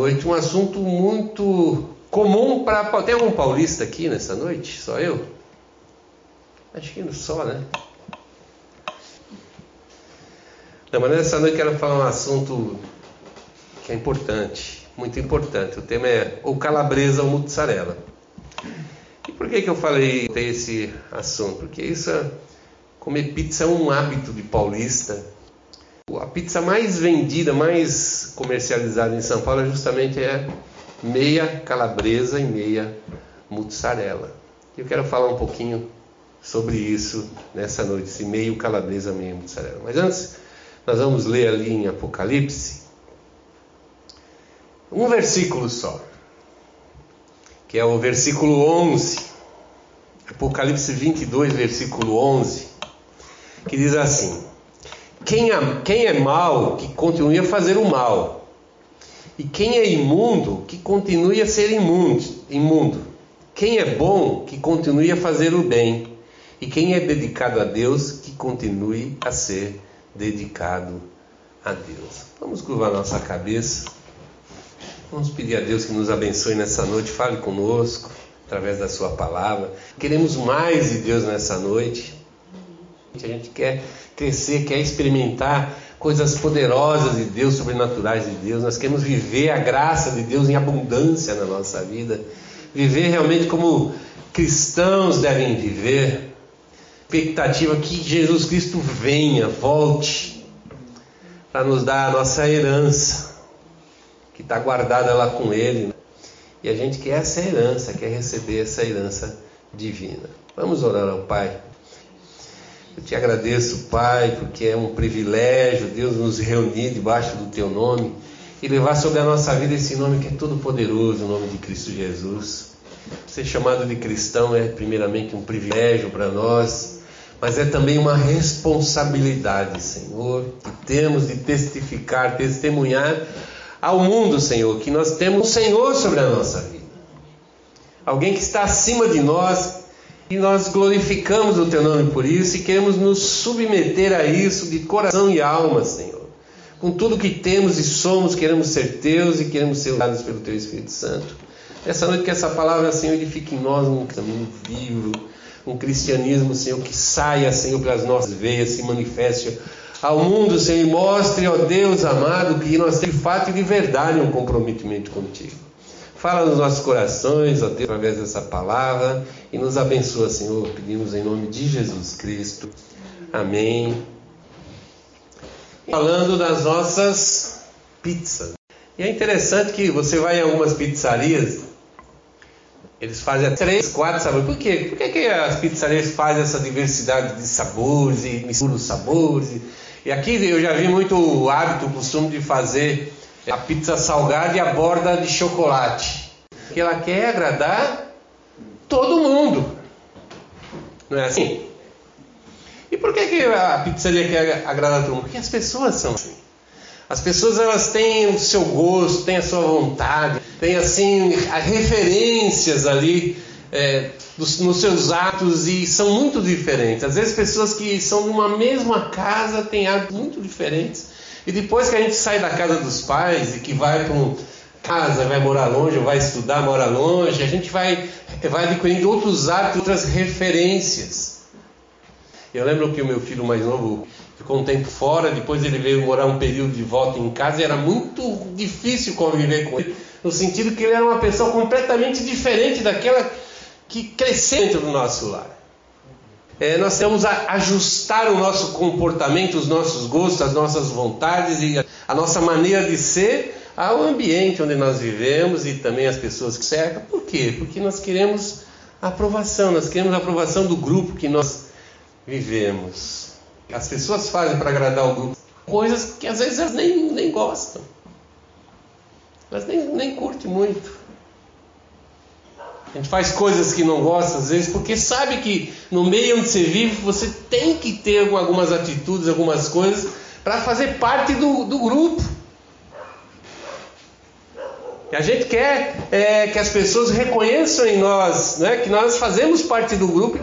noite um assunto muito comum para. Tem algum paulista aqui nessa noite? Só eu? Acho que só, né? Não, mas nessa noite eu quero falar um assunto que é importante, muito importante. O tema é ou calabresa ou mussarela. E por que, que eu falei esse assunto? Porque isso, é, comer pizza é um hábito de paulista. A pizza mais vendida, mais comercializada em São Paulo é justamente é meia calabresa e meia mussarela. Eu quero falar um pouquinho sobre isso nessa noite, esse meio calabresa, meio mussarela. Mas antes, nós vamos ler ali em Apocalipse um versículo só que é o versículo 11, Apocalipse 22, versículo 11, que diz assim: quem é, quem é mal, que continue a fazer o mal, e quem é imundo, que continue a ser imundo, imundo. Quem é bom, que continue a fazer o bem, e quem é dedicado a Deus, que continue a ser dedicado a Deus. Vamos curvar nossa cabeça. Vamos pedir a Deus que nos abençoe nessa noite, fale conosco através da Sua palavra. Queremos mais de Deus nessa noite. A gente quer crescer, quer experimentar coisas poderosas de Deus, sobrenaturais de Deus. Nós queremos viver a graça de Deus em abundância na nossa vida. Viver realmente como cristãos devem viver. Expectativa que Jesus Cristo venha, volte, para nos dar a nossa herança que está guardada lá com Ele. E a gente quer essa herança, quer receber essa herança divina. Vamos orar ao Pai. Eu te agradeço, Pai, porque é um privilégio Deus nos reunir debaixo do Teu nome e levar sobre a nossa vida esse nome que é todo poderoso, o nome de Cristo Jesus. Ser chamado de cristão é primeiramente um privilégio para nós, mas é também uma responsabilidade, Senhor, que temos de testificar, testemunhar ao mundo, Senhor, que nós temos um Senhor sobre a nossa vida. Alguém que está acima de nós e nós glorificamos o teu nome por isso e queremos nos submeter a isso de coração e alma, Senhor. Com tudo que temos e somos, queremos ser teus e queremos ser usados pelo teu Espírito Santo. Essa noite que essa palavra, Senhor, edifique em nós um caminho vivo, um cristianismo, Senhor, que saia, Senhor, pelas nossas veias, se manifeste ao mundo, Senhor, e mostre, ó Deus amado, que nós temos de fato e de verdade um comprometimento contigo. Fala nos nossos corações, ó Deus, através dessa palavra e nos abençoa, Senhor. Pedimos em nome de Jesus Cristo. Amém. Falando das nossas pizzas. E é interessante que você vai em algumas pizzarias, eles fazem três, quatro sabores. Por quê? Por que, que as pizzarias fazem essa diversidade de sabores e misturam os sabores? E aqui eu já vi muito o hábito, o costume de fazer a pizza salgada e a borda de chocolate. Porque ela quer agradar todo mundo. Não é assim? E por que, que a pizzaria quer agradar todo mundo? Porque as pessoas são assim. As pessoas elas têm o seu gosto, têm a sua vontade, têm assim referências ali é, nos seus atos e são muito diferentes. Às vezes pessoas que são de uma mesma casa têm hábitos muito diferentes. E depois que a gente sai da casa dos pais e que vai para uma casa, vai morar longe, ou vai estudar, mora longe, a gente vai, vai adquirindo outros hábitos, outras referências. Eu lembro que o meu filho mais novo ficou um tempo fora, depois ele veio morar um período de volta em casa e era muito difícil conviver com ele, no sentido que ele era uma pessoa completamente diferente daquela que cresceu dentro do nosso lar. É, nós temos a ajustar o nosso comportamento, os nossos gostos, as nossas vontades e a nossa maneira de ser ao ambiente onde nós vivemos e também as pessoas que cercam. Por quê? Porque nós queremos aprovação, nós queremos a aprovação do grupo que nós vivemos. As pessoas fazem para agradar o grupo coisas que às vezes elas nem, nem gostam, elas nem, nem curtem muito. A gente faz coisas que não gosta às vezes porque sabe que no meio onde você vive você tem que ter algumas atitudes, algumas coisas para fazer parte do, do grupo. E a gente quer é, que as pessoas reconheçam em nós né, que nós fazemos parte do grupo.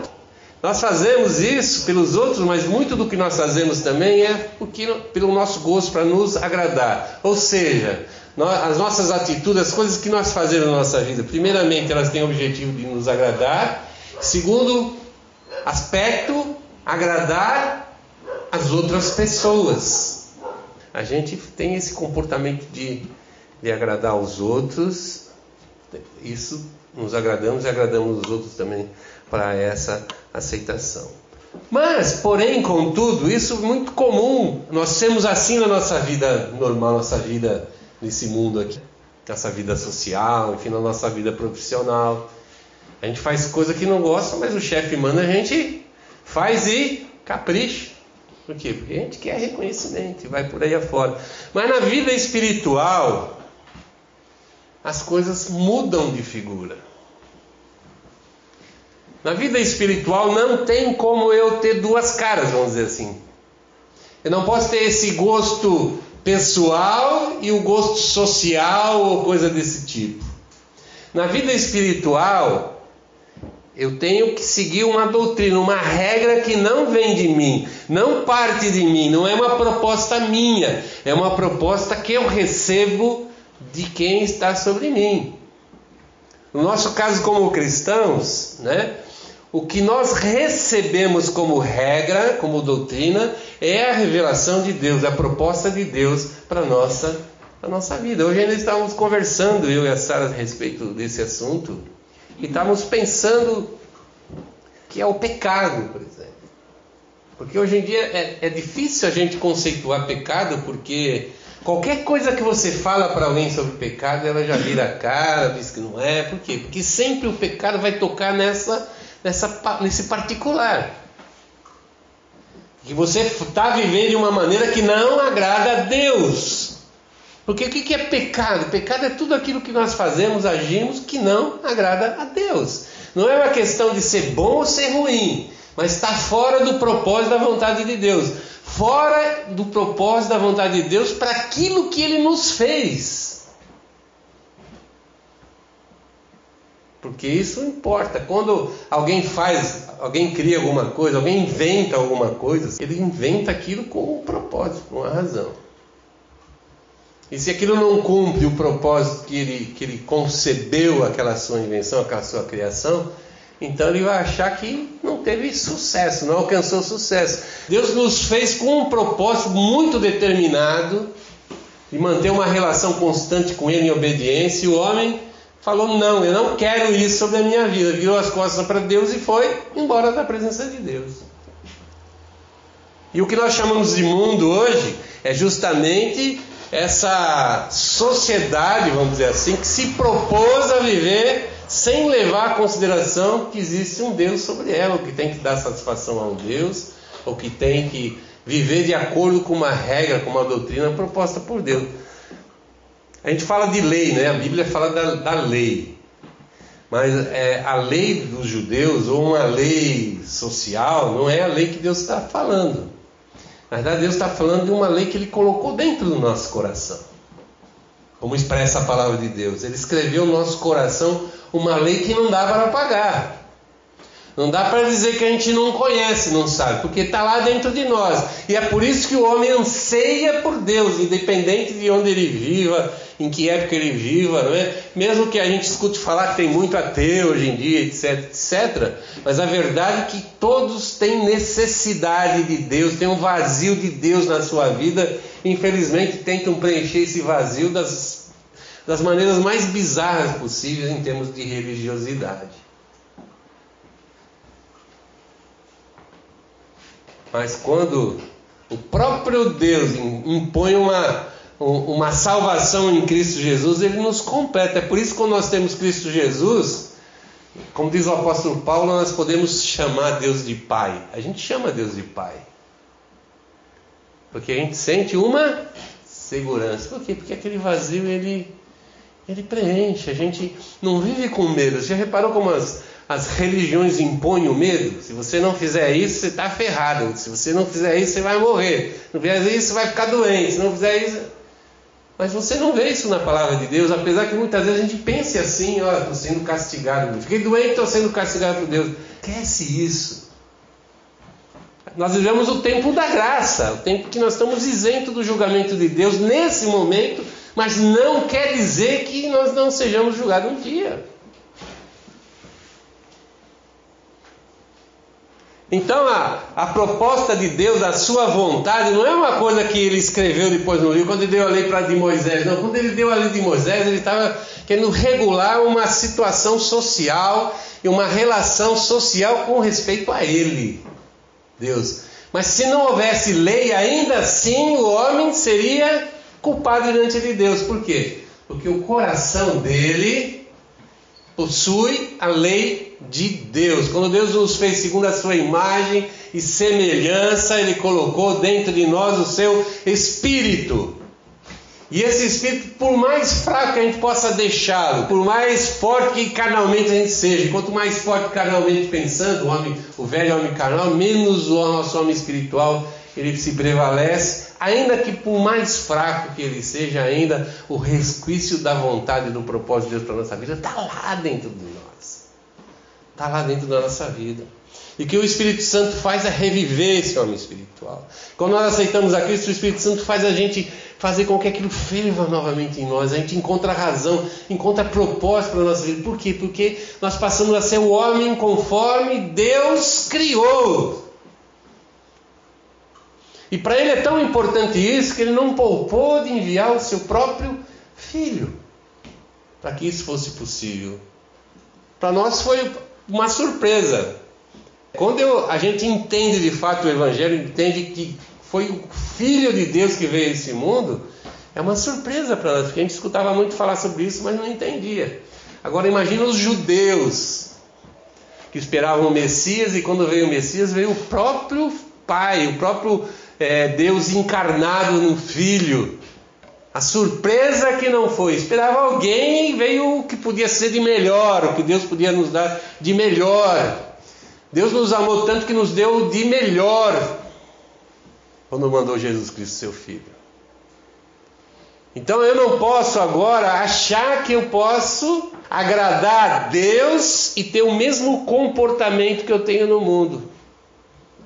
Nós fazemos isso pelos outros, mas muito do que nós fazemos também é porque, pelo nosso gosto, para nos agradar. Ou seja, as nossas atitudes, as coisas que nós fazemos na nossa vida, primeiramente, elas têm o objetivo de nos agradar. Segundo aspecto, agradar as outras pessoas. A gente tem esse comportamento de, de agradar os outros, isso nos agradamos e agradamos os outros também para essa aceitação. Mas, porém, contudo, isso é muito comum. Nós temos assim na nossa vida normal, nossa vida nesse mundo aqui, nossa vida social, enfim, na nossa vida profissional. A gente faz coisa que não gosta, mas o chefe manda a gente faz e capricha. Por quê? Porque a gente quer reconhecimento e vai por aí afora. Mas na vida espiritual, as coisas mudam de figura. Na vida espiritual não tem como eu ter duas caras, vamos dizer assim. Eu não posso ter esse gosto pessoal e o gosto social ou coisa desse tipo. Na vida espiritual, eu tenho que seguir uma doutrina, uma regra que não vem de mim, não parte de mim, não é uma proposta minha, é uma proposta que eu recebo de quem está sobre mim. No nosso caso, como cristãos, né, o que nós recebemos como regra, como doutrina, é a revelação de Deus, a proposta de Deus para a nossa, nossa vida. Hoje ainda estávamos conversando, eu e a Sara, a respeito desse assunto, e estávamos pensando que é o pecado, por exemplo. Porque hoje em dia é, é difícil a gente conceituar pecado, porque Qualquer coisa que você fala para alguém sobre pecado, ela já vira a cara, diz que não é. Por quê? Porque sempre o pecado vai tocar nessa, nessa, nesse particular. Que você está vivendo de uma maneira que não agrada a Deus. Porque o que é pecado? Pecado é tudo aquilo que nós fazemos, agimos, que não agrada a Deus. Não é uma questão de ser bom ou ser ruim, mas está fora do propósito da vontade de Deus fora do propósito da vontade de Deus para aquilo que ele nos fez. Porque isso importa. Quando alguém faz, alguém cria alguma coisa, alguém inventa alguma coisa, ele inventa aquilo com um propósito, com uma razão. E se aquilo não cumpre o propósito que ele, que ele concebeu aquela sua invenção, aquela sua criação, então ele vai achar que não teve sucesso, não alcançou sucesso. Deus nos fez com um propósito muito determinado de manter uma relação constante com Ele em obediência. E o homem falou: Não, eu não quero isso sobre a minha vida. Virou as costas para Deus e foi embora da presença de Deus. E o que nós chamamos de mundo hoje é justamente essa sociedade, vamos dizer assim, que se propôs a viver sem levar a consideração que existe um Deus sobre ela, o que tem que dar satisfação a um Deus, ou que tem que viver de acordo com uma regra, com uma doutrina proposta por Deus. A gente fala de lei, né? A Bíblia fala da, da lei. Mas é, a lei dos judeus, ou uma lei social, não é a lei que Deus está falando. Na verdade, Deus está falando de uma lei que Ele colocou dentro do nosso coração. Como expressa a palavra de Deus. Ele escreveu no nosso coração uma lei que não dá para pagar. Não dá para dizer que a gente não conhece, não sabe, porque está lá dentro de nós. E é por isso que o homem anseia por Deus, independente de onde ele viva, em que época ele viva, não é? Mesmo que a gente escute falar que tem muito ateu hoje em dia, etc, etc. Mas a verdade é que todos têm necessidade de Deus, tem um vazio de Deus na sua vida. Infelizmente tentam preencher esse vazio das das maneiras mais bizarras possíveis em termos de religiosidade. Mas quando o próprio Deus impõe uma, uma salvação em Cristo Jesus, ele nos completa. É por isso que quando nós temos Cristo Jesus, como diz o apóstolo Paulo, nós podemos chamar Deus de Pai. A gente chama Deus de Pai. Porque a gente sente uma segurança. Por quê? Porque aquele vazio ele ele preenche, a gente não vive com medo. Você já reparou como as, as religiões impõem o medo? Se você não fizer isso, você está ferrado. Se você não fizer isso, você vai morrer. Se não fizer isso, você vai ficar doente. Se não fizer isso. Mas você não vê isso na palavra de Deus, apesar que muitas vezes a gente pense assim: ó, estou sendo castigado. Fiquei doente, estou sendo castigado por Deus. Esquece isso. Nós vivemos o tempo da graça, o tempo que nós estamos isentos do julgamento de Deus nesse momento Mas não quer dizer que nós não sejamos julgados um dia. Então a, a proposta de Deus, a sua vontade, não é uma coisa que ele escreveu depois no livro, quando ele deu a lei para de Moisés. Não, quando ele deu a lei de Moisés, ele estava querendo regular uma situação social e uma relação social com respeito a ele, Deus. Mas se não houvesse lei, ainda assim o homem seria culpado diante de Deus. Por quê? Porque o coração dele possui a lei de Deus. Quando Deus nos fez segundo a sua imagem e semelhança, ele colocou dentro de nós o seu espírito. E esse espírito, por mais fraco que a gente possa deixá-lo, por mais forte que carnalmente a gente seja, quanto mais forte carnalmente pensando, o, homem, o velho homem carnal, menos o nosso homem espiritual ele se prevalece, ainda que por mais fraco que ele seja, ainda o resquício da vontade e do propósito de Deus para a nossa vida está lá dentro de nós. Está lá dentro da nossa vida. E que o Espírito Santo faz é reviver esse homem espiritual. Quando nós aceitamos a Cristo, o Espírito Santo faz a gente fazer com que aquilo ferva novamente em nós. A gente encontra razão, encontra propósito para a nossa vida. Por quê? Porque nós passamos a ser o homem conforme Deus criou. E para ele é tão importante isso que ele não poupou de enviar o seu próprio filho para que isso fosse possível. Para nós foi uma surpresa. Quando eu, a gente entende de fato o Evangelho, entende que foi o Filho de Deus que veio a esse mundo, é uma surpresa para nós, porque a gente escutava muito falar sobre isso, mas não entendia. Agora imagina os judeus que esperavam o Messias e quando veio o Messias veio o próprio Pai, o próprio é, Deus encarnado no Filho. A surpresa que não foi. Esperava alguém e veio o que podia ser de melhor, o que Deus podia nos dar de melhor. Deus nos amou tanto que nos deu de melhor quando mandou Jesus Cristo, seu Filho. Então eu não posso agora achar que eu posso agradar a Deus e ter o mesmo comportamento que eu tenho no mundo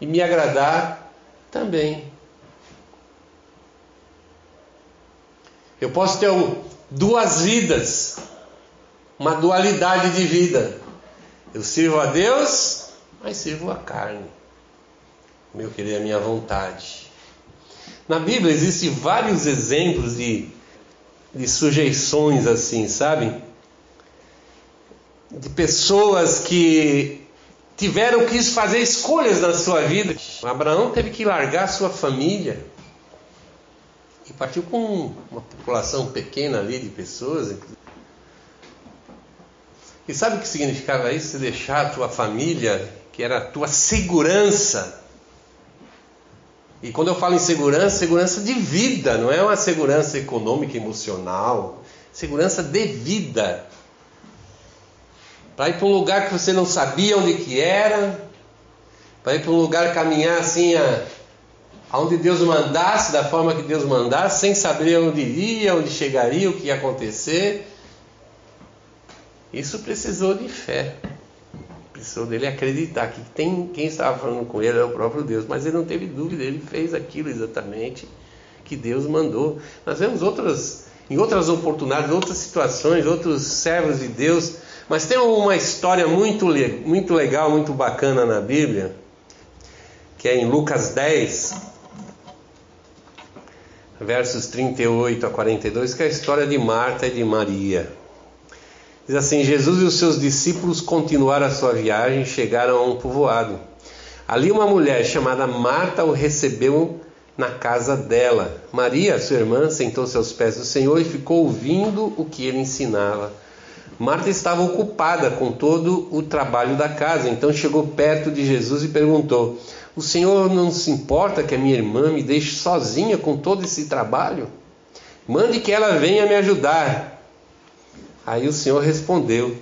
e me agradar também. Eu posso ter duas vidas, uma dualidade de vida. Eu sirvo a Deus, mas sirvo a carne. Meu querer, a minha vontade. Na Bíblia existem vários exemplos de, de sujeições assim, sabe? De pessoas que tiveram que fazer escolhas na sua vida. Abraão teve que largar sua família e partiu com uma população pequena ali de pessoas. E sabe o que significava isso? Deixar a tua família, que era a tua segurança. E quando eu falo em segurança, segurança de vida, não é uma segurança econômica, emocional, segurança de vida para ir para um lugar que você não sabia onde que era, para ir para um lugar caminhar assim a, aonde Deus mandasse, da forma que Deus mandasse, sem saber onde iria, onde chegaria, o que ia acontecer. Isso precisou de fé. Precisou dele acreditar que tem, quem estava falando com ele é o próprio Deus, mas ele não teve dúvida, ele fez aquilo exatamente que Deus mandou. Nós vemos outras, em outras oportunidades, outras situações, outros servos de Deus mas tem uma história muito, muito legal, muito bacana na Bíblia, que é em Lucas 10, versos 38 a 42, que é a história de Marta e de Maria. Diz assim: Jesus e os seus discípulos continuaram a sua viagem e chegaram a um povoado. Ali uma mulher chamada Marta o recebeu na casa dela. Maria, sua irmã, sentou-se aos pés do Senhor e ficou ouvindo o que ele ensinava. Marta estava ocupada com todo o trabalho da casa, então chegou perto de Jesus e perguntou: O Senhor não se importa que a minha irmã me deixe sozinha com todo esse trabalho? Mande que ela venha me ajudar. Aí o Senhor respondeu: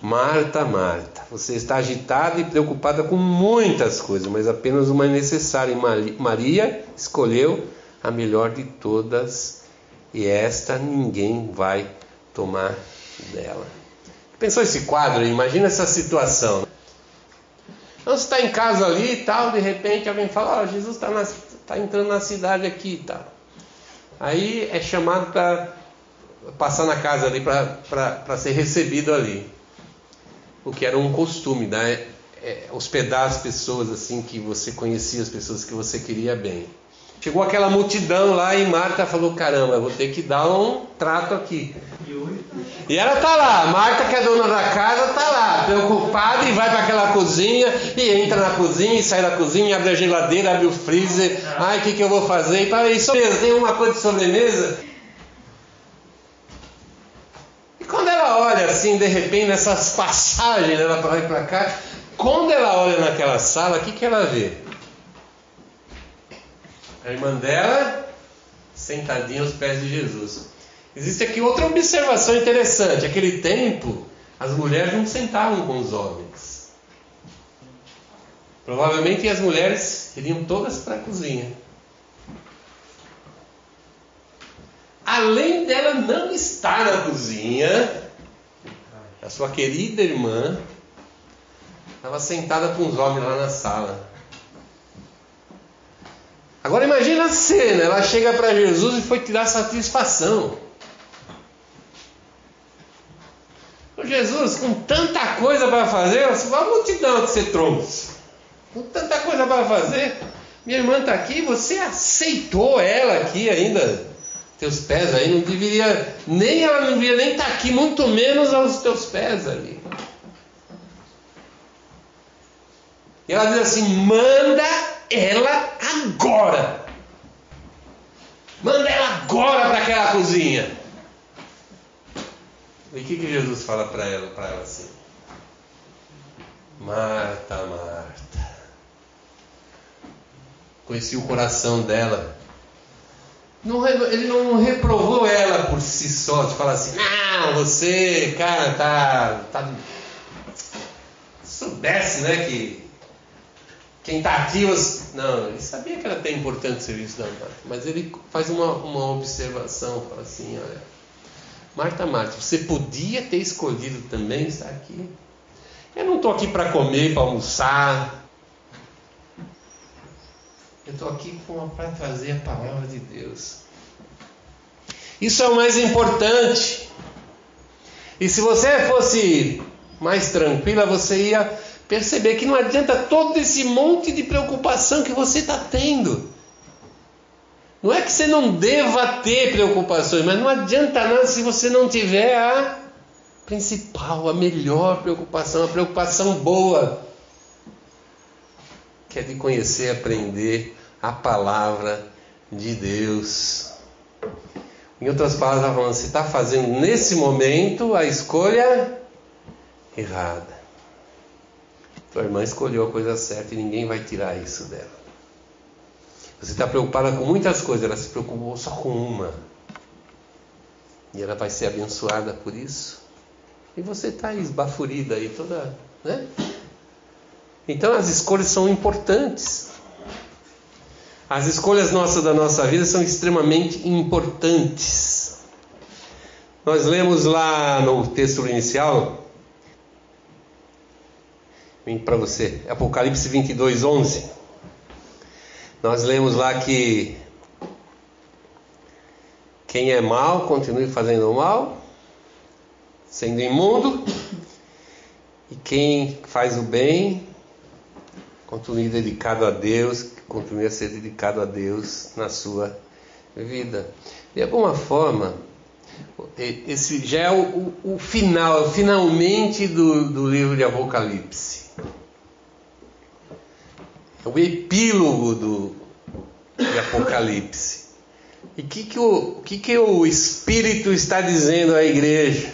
Marta, Marta, você está agitada e preocupada com muitas coisas, mas apenas uma é necessária. Maria escolheu a melhor de todas, e esta ninguém vai tomar dela. Pensou esse quadro? Imagina essa situação. Então você está em casa ali e tal, de repente alguém fala, oh, Jesus está tá entrando na cidade aqui e tal. Aí é chamado para passar na casa ali para ser recebido ali. O que era um costume, né? É, hospedar as pessoas assim que você conhecia, as pessoas que você queria bem. Chegou aquela multidão lá e Marta falou: Caramba, vou ter que dar um trato aqui. E ela tá lá, Marta, que é dona da casa, tá lá, preocupada e vai para aquela cozinha e entra na cozinha e sai da cozinha, abre a geladeira, abre o freezer. Ai, o que, que eu vou fazer? E para isso, tem uma coisa de sobremesa. E quando ela olha assim, de repente, nessas passagens, ela para lá e para cá, quando ela olha naquela sala, o que, que ela vê? A irmã dela sentadinha aos pés de Jesus. Existe aqui outra observação interessante. Aquele tempo, as mulheres não sentavam com os homens. Provavelmente as mulheres iriam todas para a cozinha. Além dela não estar na cozinha, a sua querida irmã estava sentada com os homens lá na sala. Agora imagina a cena, ela chega para Jesus e foi tirar satisfação. Jesus, com tanta coisa para fazer, a multidão que você trouxe, com tanta coisa para fazer, minha irmã está aqui, você aceitou ela aqui ainda, teus pés aí, não deveria, nem ela não deveria nem estar tá aqui, muito menos aos teus pés ali. E ela diz assim: manda ela agora. Manda ela agora para aquela cozinha. E o que, que Jesus fala para ela, para ela assim? Marta, Marta. Conheci o coração dela. Não, ele não reprovou ela por si só, de falar assim, não, você, cara, tá. tá... Soubesse, né, que quem está aqui, não, ele sabia que era até importante o serviço da Marta, mas ele faz uma, uma observação, fala assim, olha, Marta, Marta, você podia ter escolhido também estar aqui. Eu não estou aqui para comer, para almoçar. Eu estou aqui para trazer a palavra de Deus. Isso é o mais importante. E se você fosse mais tranquila, você ia perceber que não adianta todo esse monte de preocupação que você está tendo. Não é que você não deva ter preocupações, mas não adianta nada se você não tiver a principal, a melhor preocupação, a preocupação boa, que é de conhecer, aprender a palavra de Deus. Em outras palavras, falando, você está fazendo nesse momento a escolha errada. Tua irmã escolheu a coisa certa e ninguém vai tirar isso dela. Você está preocupada com muitas coisas, ela se preocupou só com uma. E ela vai ser abençoada por isso. E você está esbafurida aí toda. Né? Então as escolhas são importantes. As escolhas nossas da nossa vida são extremamente importantes. Nós lemos lá no texto inicial, vem para você, Apocalipse 22, 11. Nós lemos lá que quem é mal continue fazendo mal, sendo imundo, e quem faz o bem continue dedicado a Deus, continue a ser dedicado a Deus na sua vida. De alguma forma, esse já é o, o, o final, finalmente do, do livro de Apocalipse o epílogo do, de Apocalipse. E que, que, o, que, que o Espírito está dizendo à igreja?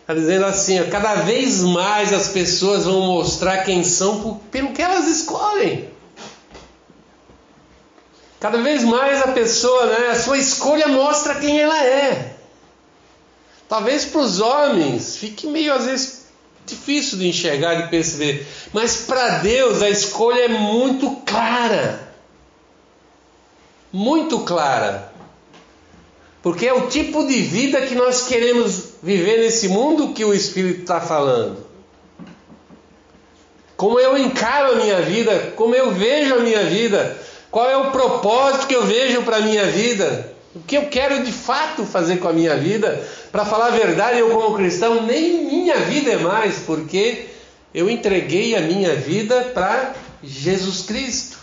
Está dizendo assim: ó, cada vez mais as pessoas vão mostrar quem são por, pelo que elas escolhem. Cada vez mais a pessoa, né, a sua escolha mostra quem ela é. Talvez para os homens fique meio às vezes difícil de enxergar e perceber, mas para Deus a escolha é muito clara. Muito clara. Porque é o tipo de vida que nós queremos viver nesse mundo que o Espírito está falando. Como eu encaro a minha vida, como eu vejo a minha vida, qual é o propósito que eu vejo para a minha vida. O que eu quero de fato fazer com a minha vida, para falar a verdade, eu como cristão, nem minha vida é mais, porque eu entreguei a minha vida para Jesus Cristo.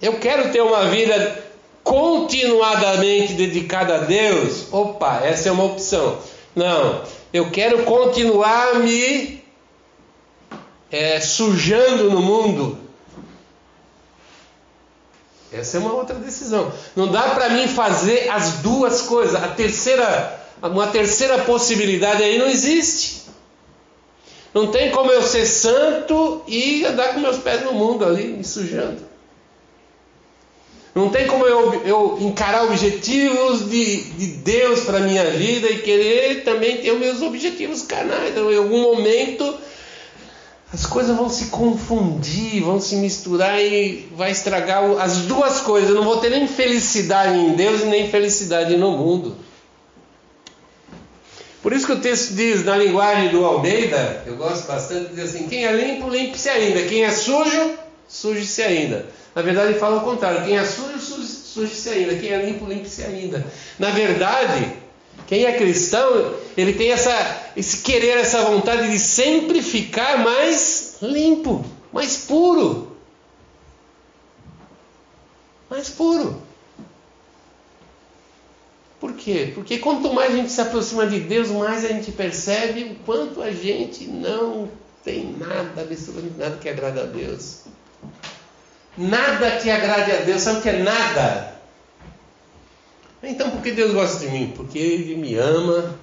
Eu quero ter uma vida continuadamente dedicada a Deus. Opa, essa é uma opção. Não, eu quero continuar me é, sujando no mundo. Essa é uma outra decisão. Não dá para mim fazer as duas coisas. A terceira, uma terceira possibilidade aí não existe. Não tem como eu ser santo e andar com meus pés no mundo ali, me sujando. Não tem como eu, eu encarar objetivos de, de Deus para minha vida e querer também ter os meus objetivos canais. Então, em algum momento as coisas vão se confundir, vão se misturar e vai estragar as duas coisas. Eu não vou ter nem felicidade em Deus e nem felicidade no mundo. Por isso que o texto diz, na linguagem do Almeida, eu gosto bastante, diz assim: quem é limpo, limpe-se ainda. Quem é sujo, suje-se ainda. Na verdade, ele fala o contrário: quem é sujo, suje-se ainda. Quem é limpo, limpe-se ainda. Na verdade, quem é cristão, ele tem essa, esse querer, essa vontade de sempre ficar mais limpo, mais puro. Mais puro. Por quê? Porque quanto mais a gente se aproxima de Deus, mais a gente percebe o quanto a gente não tem nada, absolutamente nada que agrada a Deus. Nada que agrade a Deus, sabe o que é nada? Então, por que Deus gosta de mim? Porque Ele me ama,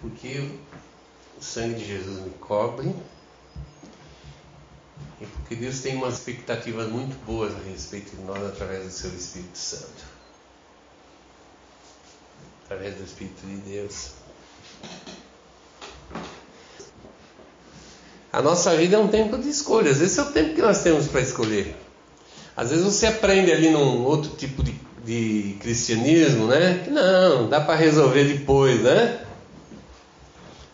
porque o sangue de Jesus me cobre, e porque Deus tem umas expectativas muito boas a respeito de nós através do Seu Espírito Santo através do Espírito de Deus. A nossa vida é um tempo de escolhas. Esse é o tempo que nós temos para escolher. Às vezes você aprende ali num outro tipo de, de cristianismo, né? Não, dá para resolver depois, né?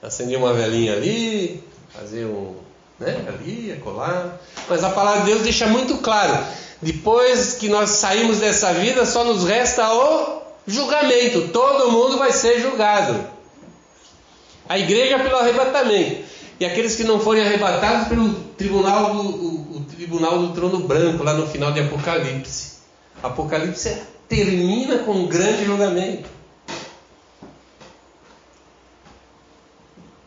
Acender uma velhinha ali, fazer um, né? Ali, colar. Mas a palavra de Deus deixa muito claro: depois que nós saímos dessa vida, só nos resta o julgamento. Todo mundo vai ser julgado. A igreja pelo arrebatamento. E aqueles que não forem arrebatados pelo tribunal do, o, o tribunal do trono branco, lá no final de Apocalipse. Apocalipse termina com um grande julgamento.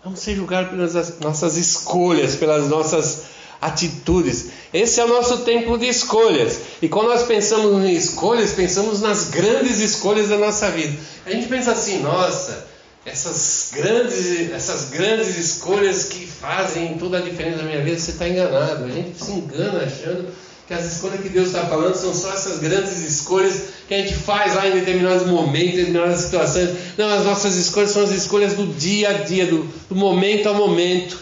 Vamos ser julgados pelas nossas escolhas, pelas nossas atitudes. Esse é o nosso tempo de escolhas. E quando nós pensamos em escolhas, pensamos nas grandes escolhas da nossa vida. A gente pensa assim, nossa, essas grandes, essas grandes escolhas que fazem toda a diferença na minha vida, você está enganado. A gente se engana achando que as escolhas que Deus está falando são só essas grandes escolhas que a gente faz lá em determinados momentos, em determinadas situações. Não, as nossas escolhas são as escolhas do dia a dia, do, do momento a momento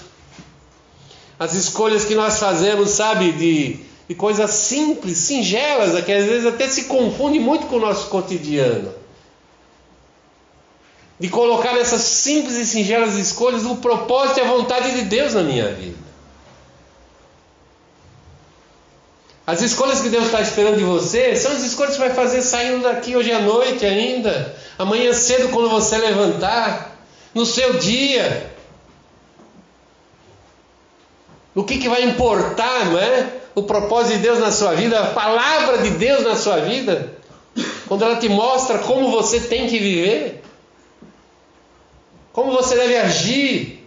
as escolhas que nós fazemos, sabe, de, de coisas simples, singelas, que às vezes até se confunde muito com o nosso cotidiano. De colocar nessas simples e singelas escolhas o propósito e a vontade de Deus na minha vida. As escolhas que Deus está esperando de você são as escolhas que você vai fazer saindo daqui hoje à noite ainda, amanhã cedo quando você levantar, no seu dia. O que, que vai importar, não é? O propósito de Deus na sua vida, a palavra de Deus na sua vida, quando ela te mostra como você tem que viver, como você deve agir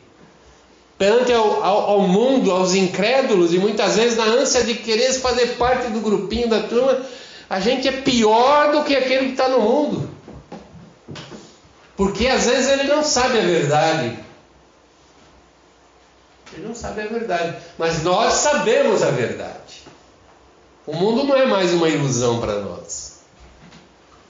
perante ao, ao, ao mundo, aos incrédulos, e muitas vezes na ânsia de querer fazer parte do grupinho da turma, a gente é pior do que aquele que está no mundo. Porque às vezes ele não sabe a verdade. Ele não sabe a verdade. Mas nós sabemos a verdade. O mundo não é mais uma ilusão para nós.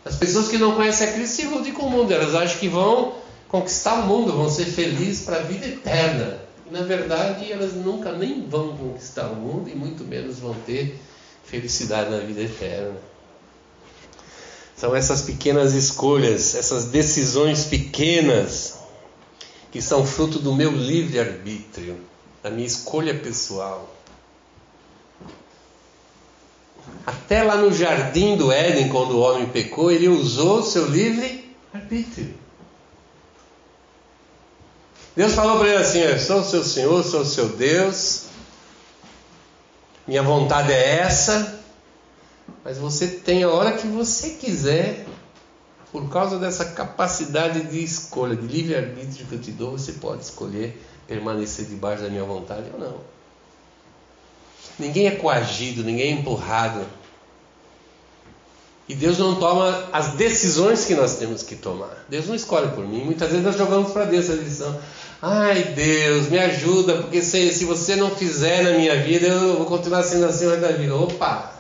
As pessoas que não conhecem a Cristo se iludem com o mundo. Elas acham que vão conquistar o mundo, vão ser felizes para a vida eterna. Na verdade, elas nunca nem vão conquistar o mundo e muito menos vão ter felicidade na vida eterna. São essas pequenas escolhas, essas decisões pequenas que são fruto do meu livre arbítrio da minha escolha pessoal. Até lá no jardim do Éden, quando o homem pecou, ele usou o seu livre arbítrio. Deus falou para ele assim: Eu sou o seu Senhor, sou o seu Deus, minha vontade é essa, mas você tem a hora que você quiser, por causa dessa capacidade de escolha, de livre-arbítrio que eu te dou, você pode escolher permanecer debaixo da minha vontade ou não. Ninguém é coagido, ninguém é empurrado. E Deus não toma as decisões que nós temos que tomar. Deus não escolhe por mim. Muitas vezes nós jogamos para Deus essa decisão. Ai Deus, me ajuda, porque se, se você não fizer na minha vida, eu vou continuar sendo assim da vida. Opa!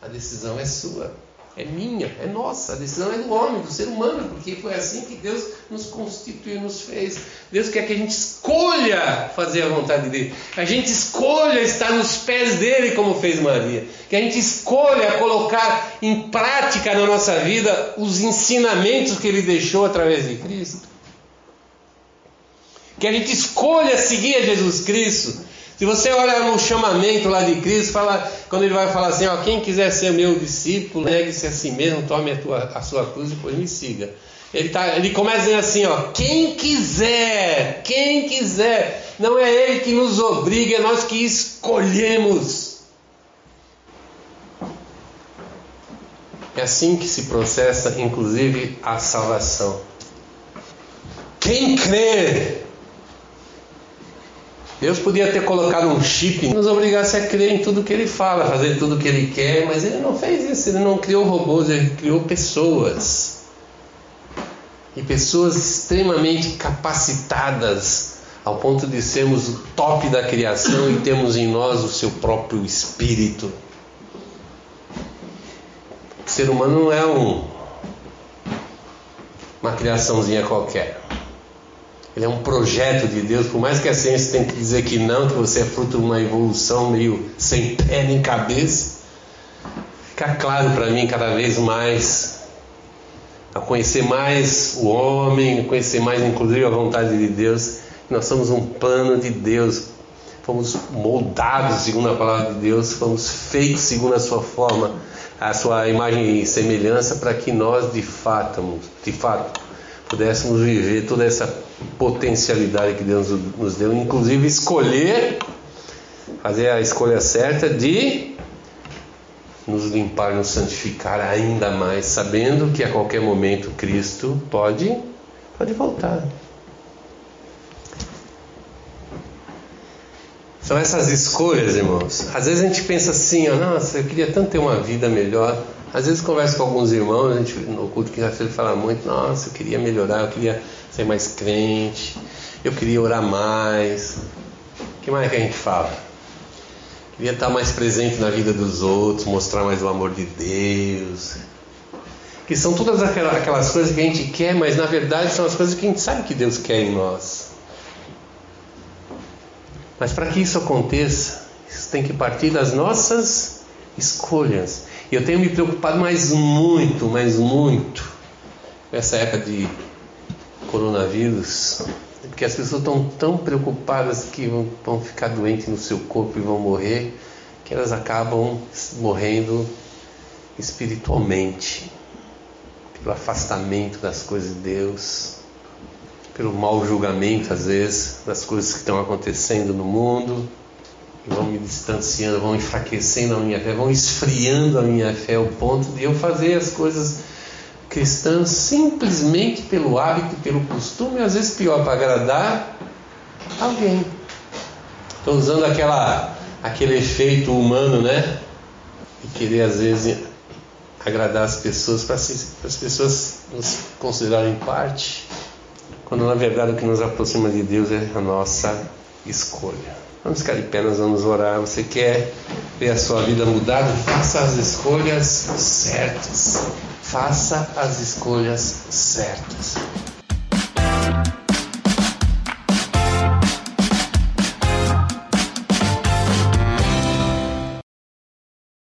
A decisão é sua, é minha, é nossa. A decisão é do homem, do ser humano, porque foi assim que Deus nos constituiu, nos fez. Deus quer que a gente escolha fazer a vontade dele, a gente escolha estar nos pés dele, como fez Maria, que a gente escolha colocar em prática na nossa vida os ensinamentos que ele deixou através de Cristo que a gente escolha seguir a Jesus Cristo. Se você olha no chamamento lá de Cristo, fala, quando ele vai falar assim, ó, quem quiser ser meu discípulo, negue-se a si mesmo, tome a, tua, a sua cruz e depois me siga. Ele, tá, ele começa dizendo assim, ó, quem quiser, quem quiser, não é ele que nos obriga, é nós que escolhemos. É assim que se processa, inclusive, a salvação. Quem crer Deus podia ter colocado um chip e nos obrigasse a crer em tudo que ele fala, fazer tudo que ele quer, mas ele não fez isso, ele não criou robôs, ele criou pessoas. E pessoas extremamente capacitadas ao ponto de sermos o top da criação e temos em nós o seu próprio espírito. O ser humano não é um, uma criaçãozinha qualquer. Ele é um projeto de Deus, por mais que a ciência tenha que dizer que não, que você é fruto de uma evolução meio sem pé nem cabeça, fica claro para mim cada vez mais a conhecer mais o homem, conhecer mais inclusive a vontade de Deus, nós somos um plano de Deus, fomos moldados segundo a palavra de Deus, fomos feitos segundo a sua forma, a sua imagem e semelhança para que nós de fato, de fato pudéssemos viver toda essa potencialidade que Deus nos deu, inclusive escolher, fazer a escolha certa de nos limpar, nos santificar ainda mais, sabendo que a qualquer momento Cristo pode, pode voltar. São essas escolhas, irmãos. Às vezes a gente pensa assim, ó, nossa, eu queria tanto ter uma vida melhor. Às vezes converso com alguns irmãos, a gente no culto que ele fala muito, nossa, eu queria melhorar, eu queria ser mais crente, eu queria orar mais. O que mais que a gente fala? Queria estar mais presente na vida dos outros, mostrar mais o amor de Deus. Que são todas aquelas coisas que a gente quer, mas na verdade são as coisas que a gente sabe que Deus quer em nós. Mas para que isso aconteça, isso tem que partir das nossas escolhas. E eu tenho me preocupado mais muito, mais muito com essa época de coronavírus, porque as pessoas estão tão preocupadas que vão, vão ficar doentes no seu corpo e vão morrer, que elas acabam morrendo espiritualmente, pelo afastamento das coisas de Deus, pelo mau julgamento, às vezes, das coisas que estão acontecendo no mundo vão me distanciando, vão enfraquecendo a minha fé, vão esfriando a minha fé ao ponto de eu fazer as coisas cristãs simplesmente pelo hábito, pelo costume, às vezes pior, para agradar alguém. Estou usando aquela, aquele efeito humano, né? E querer às vezes agradar as pessoas para as pessoas nos considerarem parte, quando na verdade o que nos aproxima de Deus é a nossa escolha. Vamos ficar de pé, nós vamos orar. Você quer ver a sua vida mudada? Faça as escolhas certas. Faça as escolhas certas.